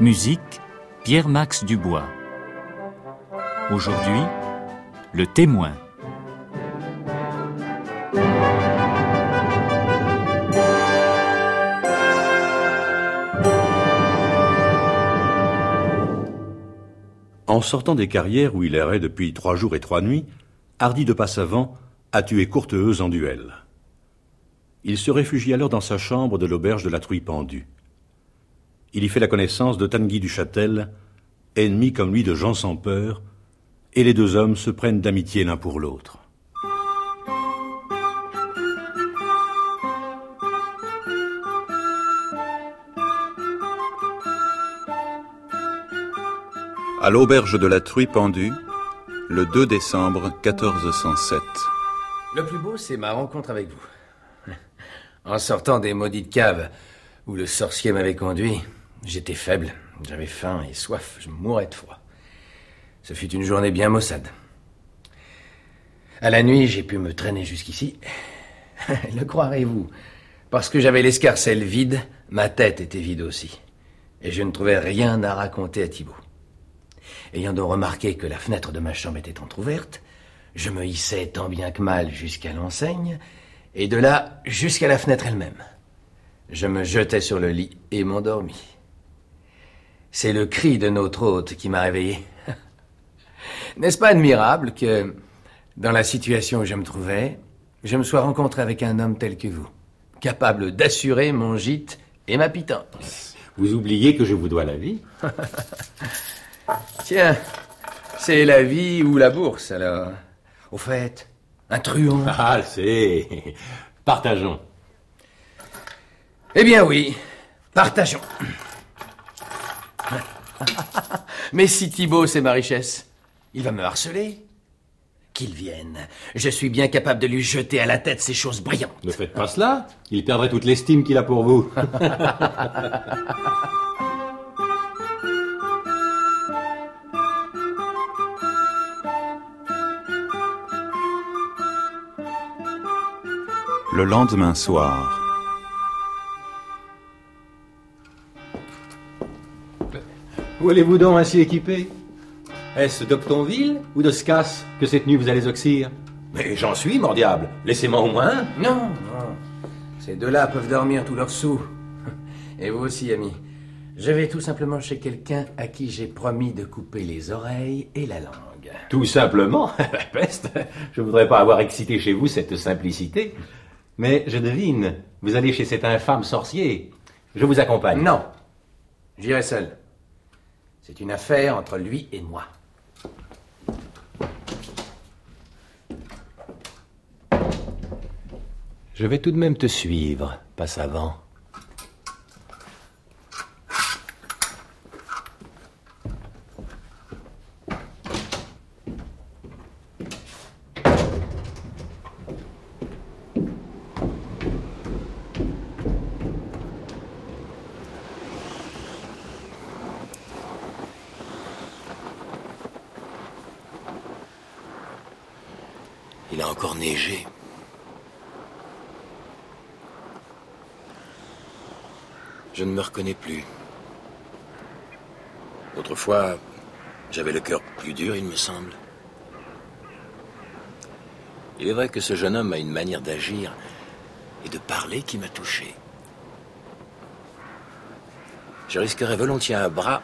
Musique Pierre-Max Dubois. Aujourd'hui, le témoin. En sortant des carrières où il errait depuis trois jours et trois nuits, Hardy de Passavant a tué Courteheuse en duel. Il se réfugie alors dans sa chambre de l'auberge de la Truie pendue. Il y fait la connaissance de Tanguy du Châtel, ennemi comme lui de Jean sans peur, et les deux hommes se prennent d'amitié l'un pour l'autre. À l'auberge de la Truie pendue, le 2 décembre 1407. Le plus beau, c'est ma rencontre avec vous. En sortant des maudites caves où le sorcier m'avait conduit, j'étais faible, j'avais faim et soif, je mourais de froid. Ce fut une journée bien maussade. À la nuit, j'ai pu me traîner jusqu'ici. Le croirez-vous? Parce que j'avais l'escarcelle vide, ma tête était vide aussi. Et je ne trouvais rien à raconter à Thibault. Ayant donc remarqué que la fenêtre de ma chambre était entr'ouverte, je me hissai tant bien que mal jusqu'à l'enseigne, et de là jusqu'à la fenêtre elle-même. Je me jetai sur le lit et m'endormis. C'est le cri de notre hôte qui m'a réveillé. N'est-ce pas admirable que, dans la situation où je me trouvais, je me sois rencontré avec un homme tel que vous, capable d'assurer mon gîte et ma pitance? Vous oubliez que je vous dois la vie Tiens, c'est la vie ou la bourse, alors. Au fait, un truand. Ah, c'est. Partageons. Eh bien oui, partageons. Mais si Thibault, c'est ma richesse, il va me harceler. Qu'il vienne. Je suis bien capable de lui jeter à la tête ces choses brillantes. Ne faites pas cela. Il perdrait toute l'estime qu'il a pour vous. Le lendemain soir. Où allez-vous donc ainsi équipé? Est-ce d'Octonville ou de Scasse que cette nuit vous allez oxyre? Mais j'en suis, mon diable. Laissez-moi au moins. Non, non. Ces deux-là peuvent dormir tous leurs sous. Et vous aussi, ami. Je vais tout simplement chez quelqu'un à qui j'ai promis de couper les oreilles et la langue. Tout simplement La peste Je voudrais pas avoir excité chez vous cette simplicité. Mais je devine, vous allez chez cet infâme sorcier. Je vous accompagne. Non. J'irai seul. C'est une affaire entre lui et moi. Je vais tout de même te suivre, pas savant. Il a encore neigé. Je ne me reconnais plus. Autrefois, j'avais le cœur plus dur, il me semble. Il est vrai que ce jeune homme a une manière d'agir et de parler qui m'a touché. Je risquerais volontiers un bras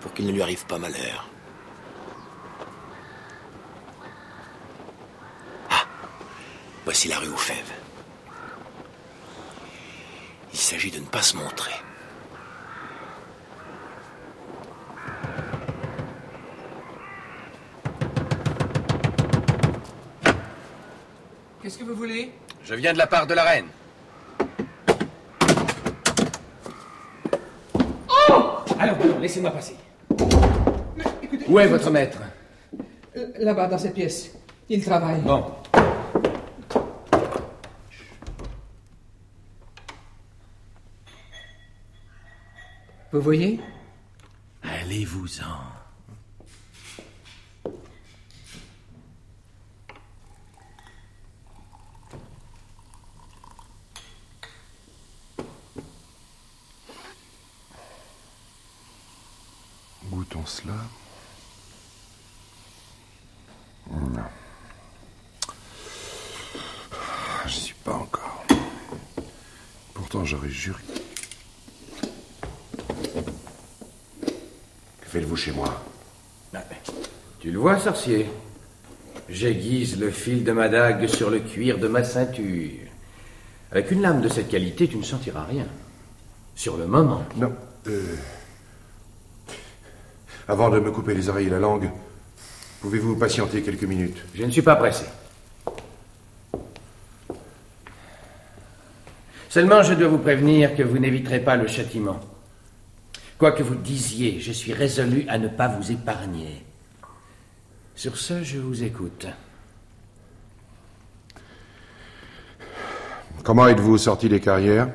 pour qu'il ne lui arrive pas malheur. Ah, voici la rue aux fèves. Il s'agit de ne pas se montrer. Qu'est-ce que vous voulez? Je viens de la part de la reine. Allons, allons, laissez-moi passer. Où est votre maître? Euh, Là-bas, dans cette pièce. Il travaille. Bon. Vous voyez? Allez-vous-en. Cela. Non. Je suis pas encore. Pourtant, j'aurais juré. Que faites-vous chez moi? Tu le vois, sorcier J'aiguise le fil de ma dague sur le cuir de ma ceinture. Avec une lame de cette qualité, tu ne sentiras rien. Sur le moment. Non. euh, Avant de me couper les oreilles et la langue, pouvez-vous patienter quelques minutes? Je ne suis pas pressé. Seulement, je dois vous prévenir que vous n'éviterez pas le châtiment. Quoi que vous disiez, je suis résolu à ne pas vous épargner. Sur ce, je vous écoute. Comment êtes-vous sorti des carrières?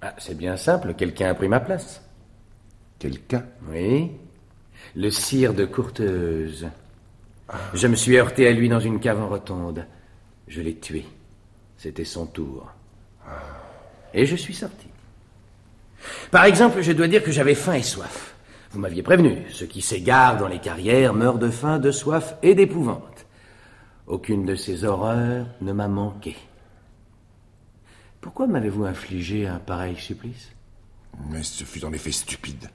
Ah, c'est bien simple, quelqu'un a pris ma place. Quelqu'un? Oui, le sire de Courteuse. Je me suis heurté à lui dans une cave en rotonde. Je l'ai tué. C'était son tour. Et je suis sorti. Par exemple, je dois dire que j'avais faim et soif. Vous m'aviez prévenu, ceux qui s'égarent dans les carrières meurent de faim, de soif et d'épouvante. Aucune de ces horreurs ne m'a manqué. Pourquoi m'avez-vous infligé un pareil supplice? Mais ce fut en effet stupide.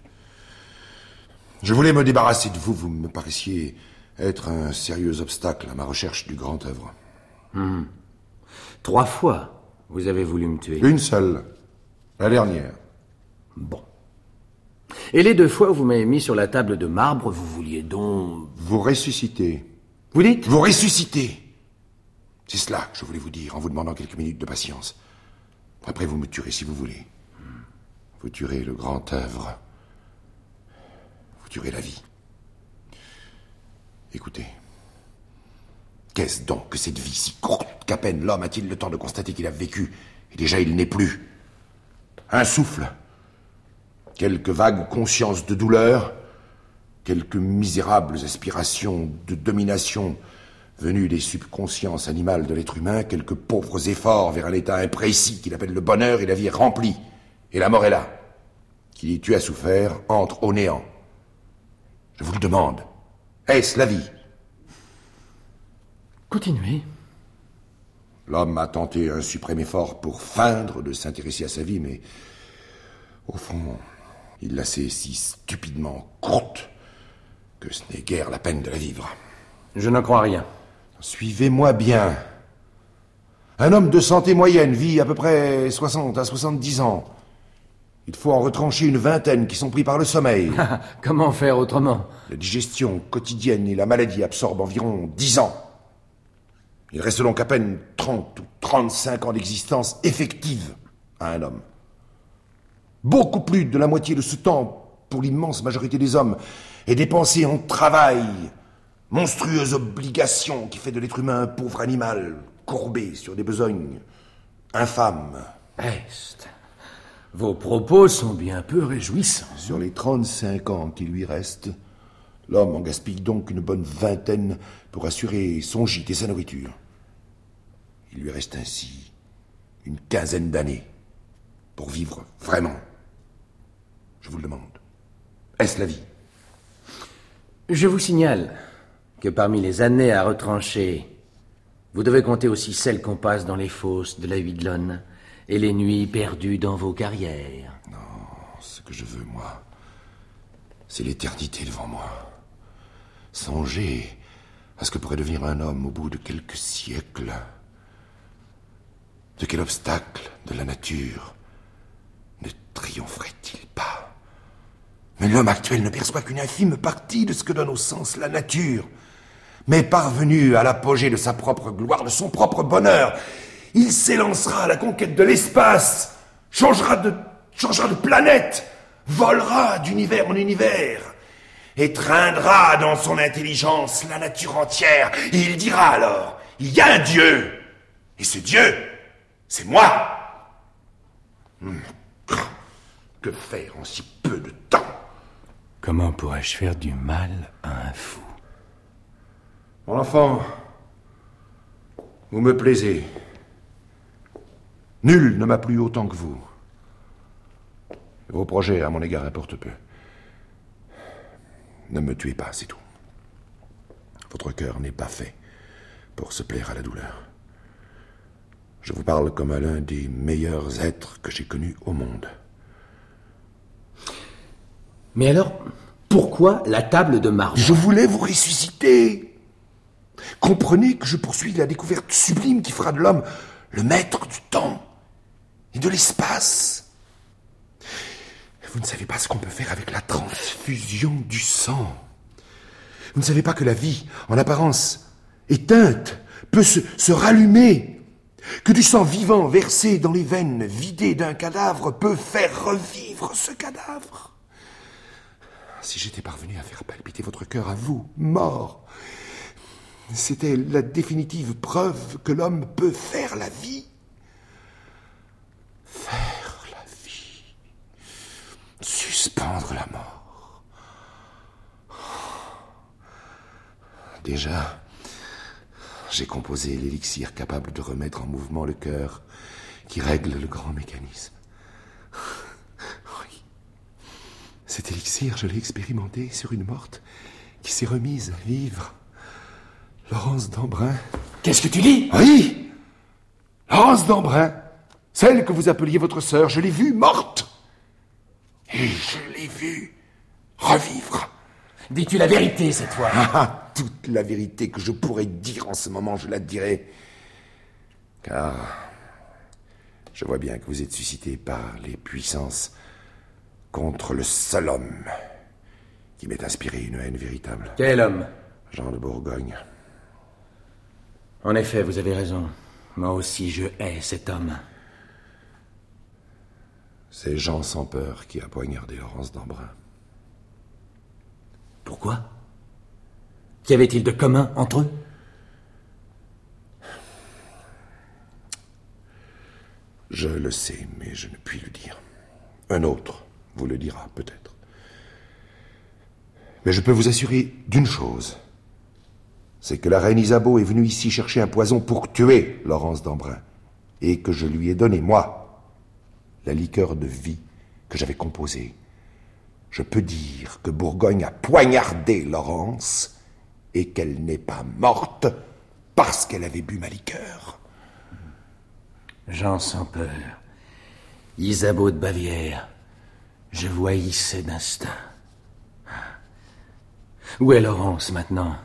Je voulais me débarrasser de vous, vous me paraissiez être un sérieux obstacle à ma recherche du grand œuvre. Trois fois, vous avez voulu me tuer. Une seule, la dernière. Bon. Et les deux fois où vous m'avez mis sur la table de marbre, vous vouliez donc... Vous ressuscitez. Vous dites Vous ressuscitez C'est cela que je voulais vous dire en vous demandant quelques minutes de patience. Après, vous me tuerez si vous voulez. Vous tuerez le grand œuvre. La vie. Écoutez. Qu'est-ce donc que cette vie si courte qu'à peine l'homme a-t-il le temps de constater qu'il a vécu et déjà il n'est plus? Un souffle. Quelques vagues consciences de douleur. Quelques misérables aspirations de domination venues des subconsciences animales de l'être humain. Quelques pauvres efforts vers un état imprécis qu'il appelle le bonheur et la vie est remplie. Et la mort est là. Qui tu as souffert entre au néant. Je vous le demande. Est-ce la vie? Continuez. L'homme a tenté un suprême effort pour feindre de s'intéresser à sa vie, mais au fond, il l'a sait si stupidement courte que ce n'est guère la peine de la vivre. Je n'en crois rien. Suivez-moi bien. Un homme de santé moyenne vit à peu près 60 à 70 ans. Il faut en retrancher une vingtaine qui sont pris par le sommeil. Comment faire autrement? La digestion quotidienne et la maladie absorbent environ 10 ans. Il reste donc à peine 30 ou 35 ans d'existence effective à un homme. Beaucoup plus de la moitié de ce temps, pour l'immense majorité des hommes, est dépensé en travail, monstrueuse obligation qui fait de l'être humain un pauvre animal, courbé sur des besognes infâmes. Peste. Vos propos sont bien peu réjouissants. Sur les 35 ans qui lui restent, l'homme en gaspille donc une bonne vingtaine pour assurer son gîte et sa nourriture. Il lui reste ainsi une quinzaine d'années pour vivre vraiment. Je vous le demande. Est-ce la vie? Je vous signale que parmi les années à retrancher, vous devez compter aussi celles qu'on passe dans les fosses de la Huiglonne et les nuits perdues dans vos carrières. Ce que je veux, moi, c'est l'éternité devant moi. Songez à ce que pourrait devenir un homme au bout de quelques siècles. De quel obstacle de la nature ne triompherait-il pas? Mais l'homme actuel ne perçoit qu'une infime partie de ce que donne au sens la nature. Mais parvenu à l'apogée de sa propre gloire, de son propre bonheur, il s'élancera à la conquête de l'espace, changera de, changera de planète, volera d'univers en univers, étreindra dans son intelligence la nature entière, et il dira alors, il y a un Dieu, et ce Dieu, c'est moi. Hmm. Que faire en si peu de temps? Comment pourrais-je faire du mal à un fou? Mon enfant, vous me plaisez. Nul ne m'a plu autant que vous. Vos projets à mon égard importent peu. Ne me tuez pas, c'est tout. Votre cœur n'est pas fait pour se plaire à la douleur. Je vous parle comme à l'un des meilleurs êtres que j'ai connus au monde. Mais alors, pourquoi la table de marbre? Je voulais vous ressusciter. Comprenez que je poursuis la découverte sublime qui fera de l'homme le maître du temps et de l'espace. Vous ne savez pas ce qu'on peut faire avec la transfusion du sang. Vous ne savez pas que la vie, en apparence éteinte, peut se, rallumer, que du sang vivant versé dans les veines vidées d'un cadavre peut faire revivre ce cadavre. Si j'étais parvenu à faire palpiter votre cœur à vous, mort, c'était la définitive preuve que l'homme peut faire la vie. Faire la vie. Suspendre la mort. Déjà, j'ai composé l'élixir capable de remettre en mouvement le cœur qui règle le grand mécanisme. Oui. Cet élixir, je l'ai expérimenté sur une morte qui s'est remise à vivre. Laurence d'Embrun. Qu'est-ce que tu dis? Oui Laurence d'Embrun, celle que vous appeliez votre sœur, je l'ai vue morte. Et je l'ai vue revivre. Dis-tu la vérité cette fois? Ah, toute la vérité que je pourrais dire en ce moment, je la dirai. Car je vois bien que vous êtes suscité par les puissances contre le seul homme qui m'ait inspiré une haine véritable. Quel homme? Jean de Bourgogne. En effet, vous avez raison. Moi aussi, je hais cet homme. C'est Jean sans peur qui a poignardé Laurence d'Embrun. Pourquoi? Qu'y avait-il de commun entre eux? Je le sais, mais je ne puis le dire. Un autre vous le dira peut-être. Mais je peux vous assurer d'une chose. C'est que la reine Isabeau est venue ici chercher un poison pour tuer Laurence d'Embrun. Et que je lui ai donné, moi, la liqueur de vie que j'avais composée. Je peux dire que Bourgogne a poignardé Laurence et qu'elle n'est pas morte parce qu'elle avait bu ma liqueur. Jean sans peur. Isabeau de Bavière. Je vous haïssais d'instinct. Où est Laurence maintenant?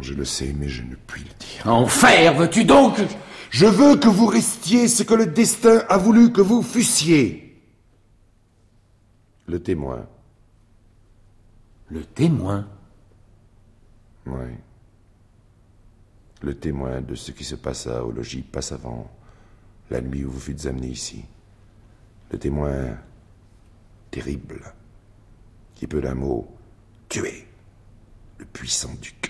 Je le sais, mais je ne puis le dire. Enfer, veux-tu donc Je veux que vous restiez ce que le destin a voulu que vous fussiez. Le témoin. Le témoin Oui. Le témoin de ce qui se passa au logis Passavant, la nuit où vous fûtes amené ici. Le témoin terrible, qui peut d'un mot tuer le puissant duc.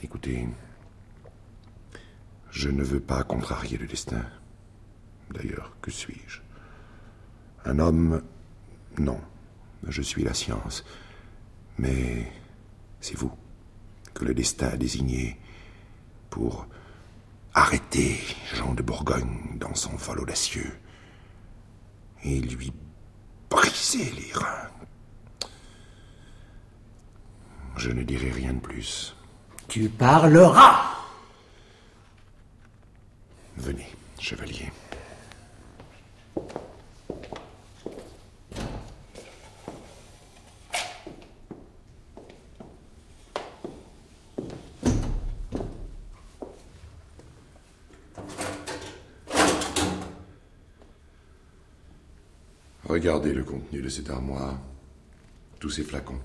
Écoutez, je ne veux pas contrarier le destin. D'ailleurs, que suis-je? Un homme Non, je suis la science. Mais c'est vous que le destin a désigné pour arrêter Jean de Bourgogne dans son vol audacieux et lui briser les reins. Je ne dirai rien de plus. Tu parleras Venez, chevalier. Regardez le contenu de cette armoire, tous ces flacons.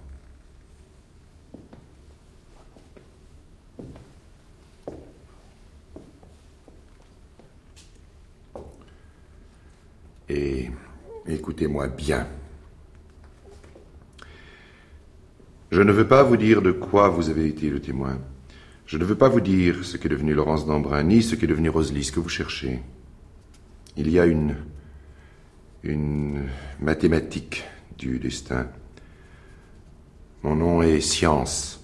Et Je ne veux pas vous dire de quoi vous avez été le témoin. Je ne veux pas vous dire ce qu'est devenu Laurence d'Embrun, ni ce qu'est devenu Rosalie, ce que vous cherchez. Il y a une. une mathématique du destin. Mon nom est Science.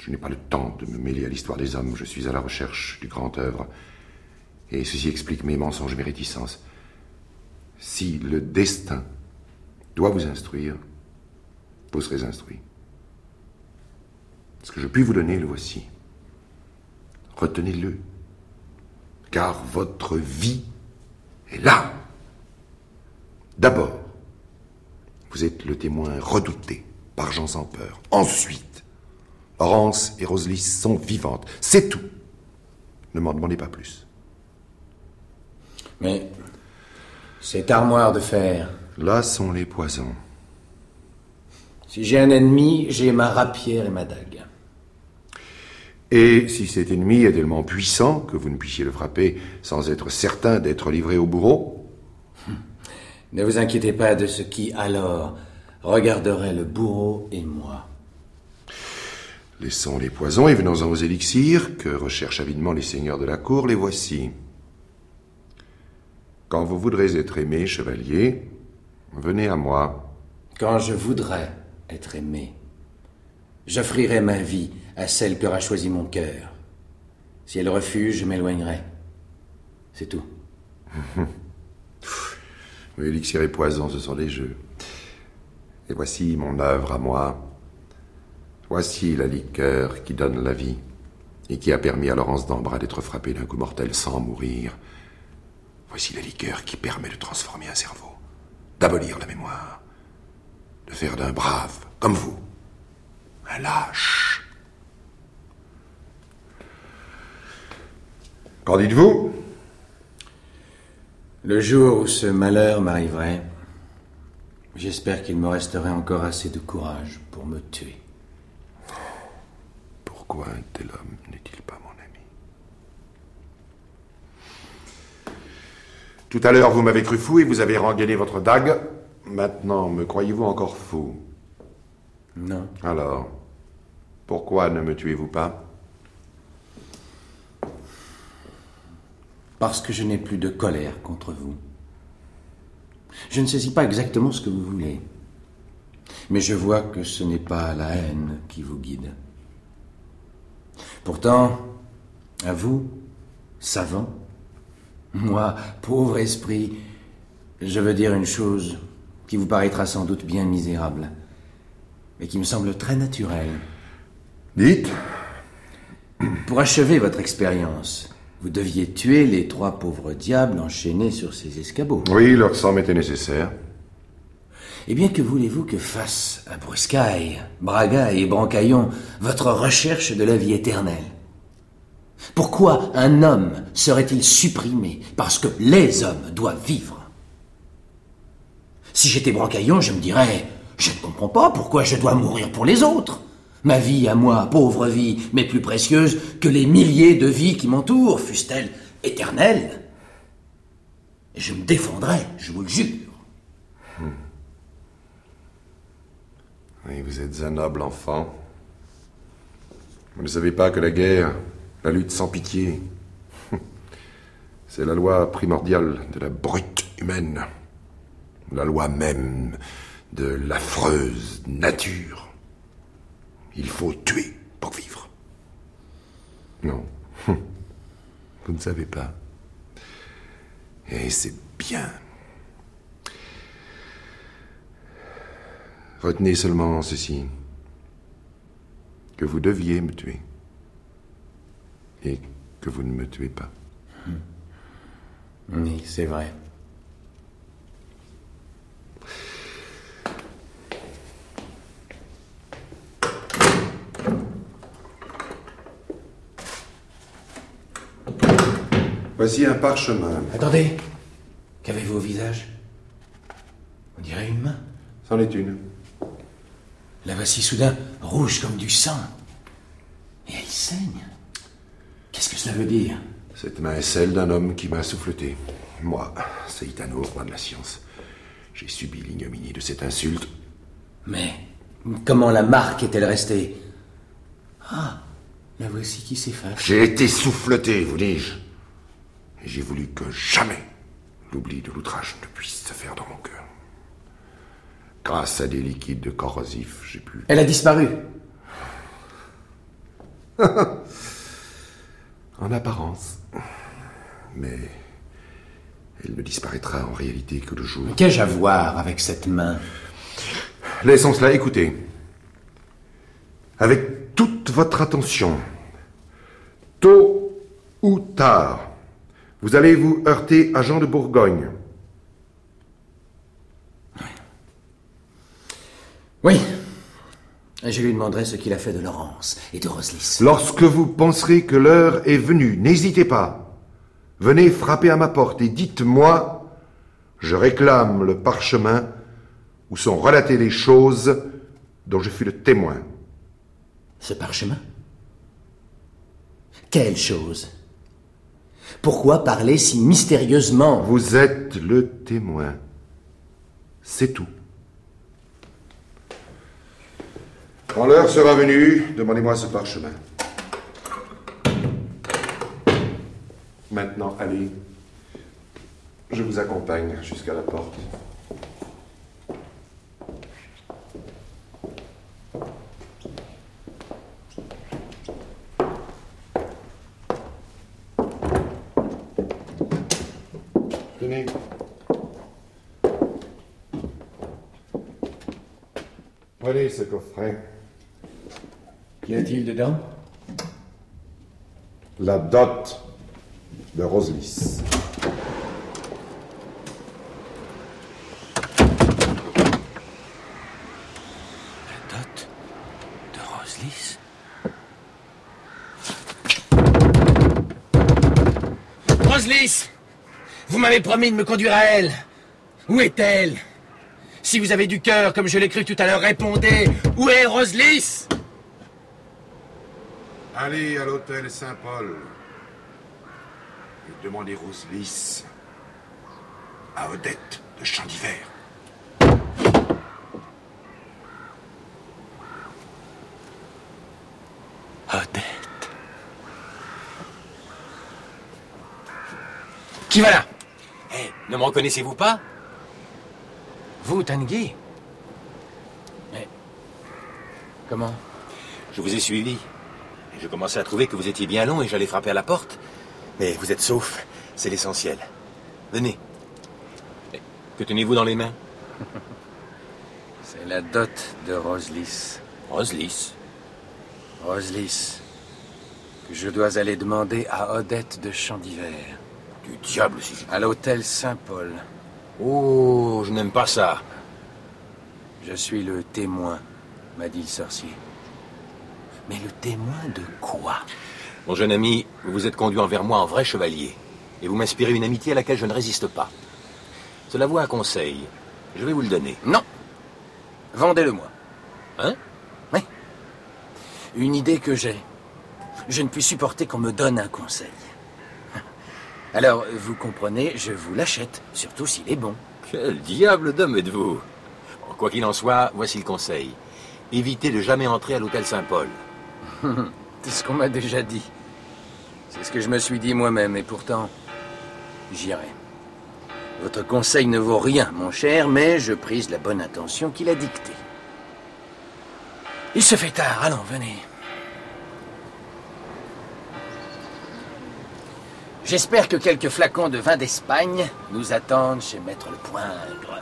Je n'ai pas le temps de me mêler à l'histoire des hommes. Je suis à la recherche du grand œuvre. Et ceci explique mes mensonges et mes réticences. Si le destin doit vous instruire, vous serez instruit. Ce que je puis vous donner, le voici. Retenez-le. Car votre vie est là. D'abord, vous êtes le témoin redouté par Jean sans peur. Ensuite, Laurence et Rosalie sont vivantes. C'est tout. Ne m'en demandez pas plus. Mais cette armoire de fer, Là sont les poisons. si j'ai un ennemi, j'ai ma rapière et ma dague. Et si cet ennemi est tellement puissant que vous ne puissiez le frapper sans être certain d'être livré au bourreau, Ne vous inquiétez pas de ce qui, alors, regarderait le bourreau et moi. laissons les poisons et venons-en aux élixirs que recherchent avidement les seigneurs de la cour, les voici. Quand vous voudrez être aimé, chevalier, venez à moi. Quand je voudrais être aimé, j'offrirai ma vie à celle qu'aura choisi mon cœur. Si elle refuse, je m'éloignerai. C'est tout. Oui, Élixir et poison, ce sont des jeux. Et voici mon œuvre à moi. Voici la liqueur qui donne la vie et qui a permis à Laurence d'Ambra d'être frappée d'un coup mortel sans mourir. Voici la liqueur qui permet de transformer un cerveau, d'abolir la mémoire, de faire d'un brave, comme vous, un lâche. Qu'en dites-vous? Le jour où ce malheur m'arriverait, j'espère qu'il me resterait encore assez de courage pour me tuer. Pourquoi un tel homme n'est-il pas mon ami Tout à l'heure, vous m'avez cru fou et vous avez rengainé votre dague. Maintenant, me croyez-vous encore fou? Non. Alors, pourquoi ne me tuez-vous pas? Parce que je n'ai plus de colère contre vous. Je ne saisis pas exactement ce que vous voulez. Mais je vois que ce n'est pas la haine qui vous guide. Pourtant, à vous, savant, moi, pauvre esprit, je veux dire une chose qui vous paraîtra sans doute bien misérable, mais qui me semble très naturelle. Dites Pour achever votre expérience, vous deviez tuer les trois pauvres diables enchaînés sur ces escabeaux. Oui, leur sang m'était nécessaire. Eh bien, que voulez-vous que fasse à Bruscaille, Braga et Brancaillon votre recherche de la vie éternelle? Pourquoi un homme serait-il supprimé parce que les hommes doivent vivre? Si j'étais Brancaillon, je me dirais Je ne comprends pas pourquoi je dois mourir pour les autres. Ma vie à moi, pauvre vie, mais plus précieuse que les milliers de vies qui m'entourent, fussent-elles éternelles? Et je me défendrais, je vous le jure. Oui, vous êtes un noble enfant. Vous ne savez pas que la guerre, la lutte sans pitié, c'est la loi primordiale de la brute humaine. La loi même de l'affreuse nature. Il faut tuer pour vivre. Non. Vous ne savez pas. Et c'est bien. Retenez seulement ceci. Que vous deviez me tuer. Et que vous ne me tuez pas. Oui, c'est vrai. Voici un parchemin. Attendez. Qu'avez-vous au visage? On dirait une main. C'en est une. La voici soudain rouge comme du sang. Et elle saigne. Qu'est-ce que cela veut dire Cette main est celle d'un homme qui m'a souffleté. Moi, Seitano, roi de la science, j'ai subi l'ignominie de cette insulte. Mais comment la marque est-elle restée? Ah, la voici qui s'efface. J'ai été souffleté, vous dis-je. Et j'ai voulu que jamais l'oubli de l'outrage ne puisse se faire dans mon cœur. Grâce à des liquides corrosifs, j'ai pu... Elle a disparu. en apparence. Mais elle ne disparaîtra en réalité que le jour. Qu'ai-je à voir avec cette main Laissons cela, écoutez. Avec toute votre attention, tôt ou tard, vous allez vous heurter à Jean de Bourgogne. Oui. Je lui demanderai ce qu'il a fait de Laurence et de Roslis. Lorsque vous penserez que l'heure est venue, n'hésitez pas. Venez frapper à ma porte et dites-moi, je réclame le parchemin où sont relatées les choses dont je fus le témoin. Ce parchemin? Quelle chose? Pourquoi parler si mystérieusement? Vous êtes le témoin. C'est tout. Quand l'heure sera venue, demandez-moi ce parchemin. Maintenant, allez. Je vous accompagne jusqu'à la porte. Tenez. Prenez ce coffret. Qu'y a-t-il dedans? La dot de Roselis. La dot de Roslis Roslis Vous m'avez promis de me conduire à elle. Où est-elle? Si vous avez du cœur, comme je l'ai cru tout à l'heure, répondez. Où est Roslis Allez à l'hôtel Saint-Paul et demandez Roselis à Odette de Champ d'Hiver. Odette. Qui va là? Eh, ne me reconnaissez-vous pas? Vous, Tanguy Mais. Comment? Je vous ai suivi. Je commençais à trouver que vous étiez bien long et j'allais frapper à la porte. Mais vous êtes sauf, c'est l'essentiel. Venez. Eh, Que tenez-vous dans les mains? C'est la dot de Roslis. Roselis. Roslis. Que je dois aller demander à Odette de Champ d'Hiver. Du diable, si je... À l'hôtel Saint-Paul. Oh, je n'aime pas ça. Je suis le témoin, m'a dit le sorcier. Mais le témoin de quoi Mon jeune ami, vous vous êtes conduit envers moi en vrai chevalier. Et vous m'inspirez une amitié à laquelle je ne résiste pas. Cela vaut un conseil. Je vais vous le donner. Non. Vendez-le-moi. Hein? Oui. Une idée que j'ai. Je ne puis supporter qu'on me donne un conseil. Alors, vous comprenez, je vous l'achète, surtout s'il est bon. Quel diable d'homme êtes-vous? Quoi qu'il en soit, voici le conseil. Évitez de jamais entrer à l'hôtel Saint-Paul. C'est ce qu'on m'a déjà dit. C'est ce que je me suis dit moi-même, et pourtant, j'irai. Votre conseil ne vaut rien, mon cher, mais je prise la bonne intention qu'il a dictée. Il se fait tard, allons, venez. J'espère que quelques flacons de vin d'Espagne nous attendent chez Maître le Poingre.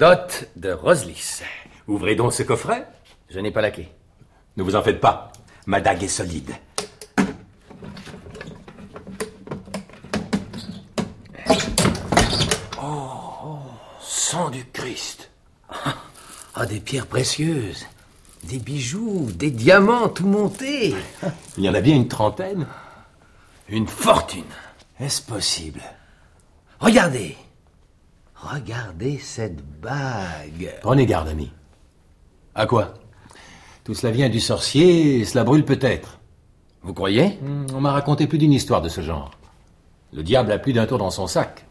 Dot de Roslis. Ouvrez donc ce coffret. Je n'ai pas la clé. Ne vous en faites pas. Ma dague est solide. Sang du Christ. Ah, des pierres précieuses. Des bijoux, des diamants, tout monté. Il y en a bien une trentaine. Une fortune. Est-ce possible? Regardez. Regardez cette bague. Prenez garde, ami. À quoi? Tout cela vient du sorcier et cela brûle peut-être. Vous croyez? Hmm, On m'a raconté plus d'une histoire de ce genre. Le diable a plus d'un tour dans son sac.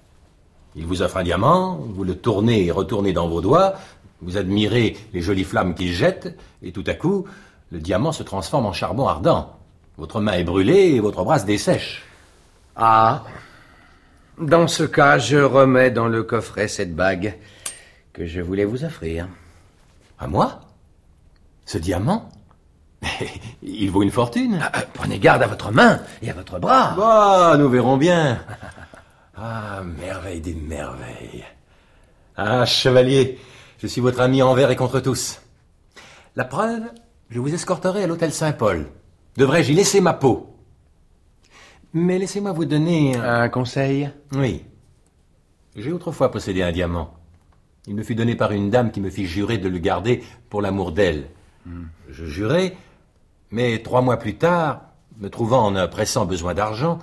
Il vous offre un diamant, vous le tournez et retournez dans vos doigts, vous admirez les jolies flammes qu'il jette, et tout à coup, le diamant se transforme en charbon ardent. Votre main est brûlée et votre bras se dessèche. Ah. Dans ce cas, je remets dans le coffret cette bague que je voulais vous offrir. À moi? Ce diamant? Il vaut une fortune. Ah, prenez garde à votre main et à votre bras. Bah, nous verrons bien. Ah, merveille des merveilles. Ah, chevalier, je suis votre ami envers et contre tous. La preuve, je vous escorterai à l'hôtel Saint-Paul. Devrais-je y laisser ma peau? Mais laissez-moi vous donner un... Un conseil Oui. J'ai autrefois possédé un diamant. Il me fut donné par une dame qui me fit jurer de le garder pour l'amour d'elle. Je jurai, mais trois mois plus tard, me trouvant en un pressant besoin d'argent,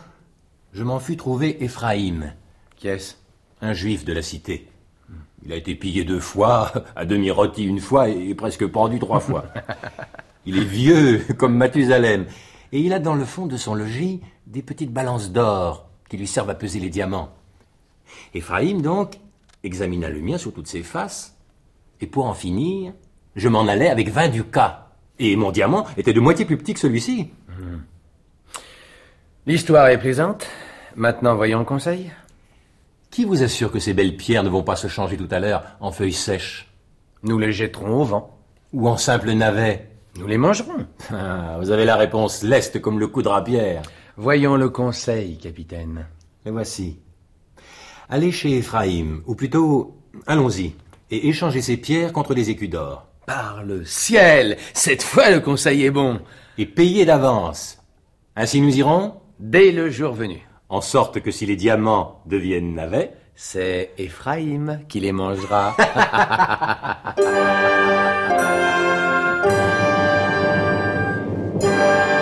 je m'en fus trouvé Éphraïm, Qui est-ce? Un juif de la cité. Il a été pillé deux fois, à demi rôti une fois et presque pendu trois fois. Il est vieux comme Mathusalem, et il a dans le fond de son logis des petites balances d'or qui lui servent à peser les diamants. Éphraïm, donc, examina le mien sous toutes ses faces, et pour en finir, je m'en allais avec vingt ducats. Et mon diamant était de moitié plus petit que celui-ci. L'histoire est plaisante. Maintenant, voyons le conseil. Qui vous assure que ces belles pierres ne vont pas se changer tout à l'heure en feuilles sèches? Nous les jetterons au vent. Ou en simple navet? Nous les mangerons. Ah, vous avez la réponse leste comme le coup de rapière. Voyons le conseil, capitaine. Le voici. Allez chez Éphraïm, ou plutôt, allons-y, et échangez ces pierres contre des écus d'or. Par le ciel Cette fois, le conseil est bon. Et payez d'avance. Ainsi nous irons, Dès le jour venu. en sorte que si les diamants deviennent navets, C'est Éphraïm qui les mangera.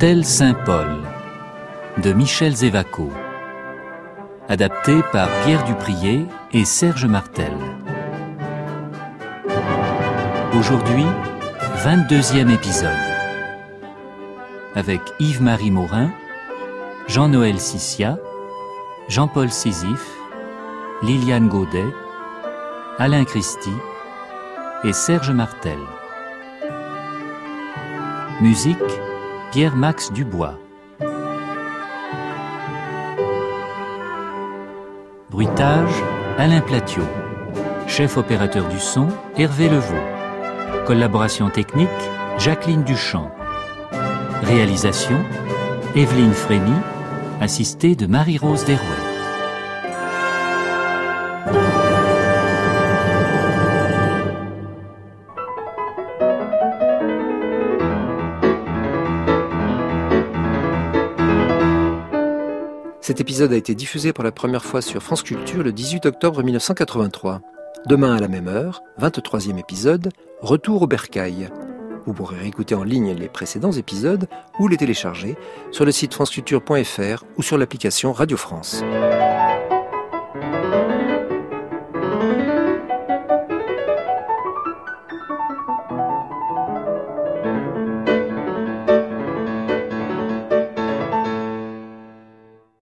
L'Hôtel Saint-Paul de Michel Zévaco. Adapté par Pierre Duprier et Serge Martel. Aujourd'hui, 22e épisode. Avec Yves-Marie Morin, Jean-Noël Sissia, Jean-Paul Sisyphe, Liliane Gaudet, Alain Christie et Serge Martel. Musique Pierre-Max Dubois. Bruitage Alain Platiot. Chef opérateur du son Hervé Levaux. Collaboration technique Jacqueline Duchamp. Réalisation Evelyne Frémy, assistée de Marie-Rose Derouet. Cet épisode a été diffusé pour la première fois sur France Culture le 18 octobre 1983. Demain à la même heure, 23e épisode, Retour au bercail. Vous pourrez réécouter en ligne les précédents épisodes ou les télécharger sur le site franceculture.fr ou sur l'application Radio France.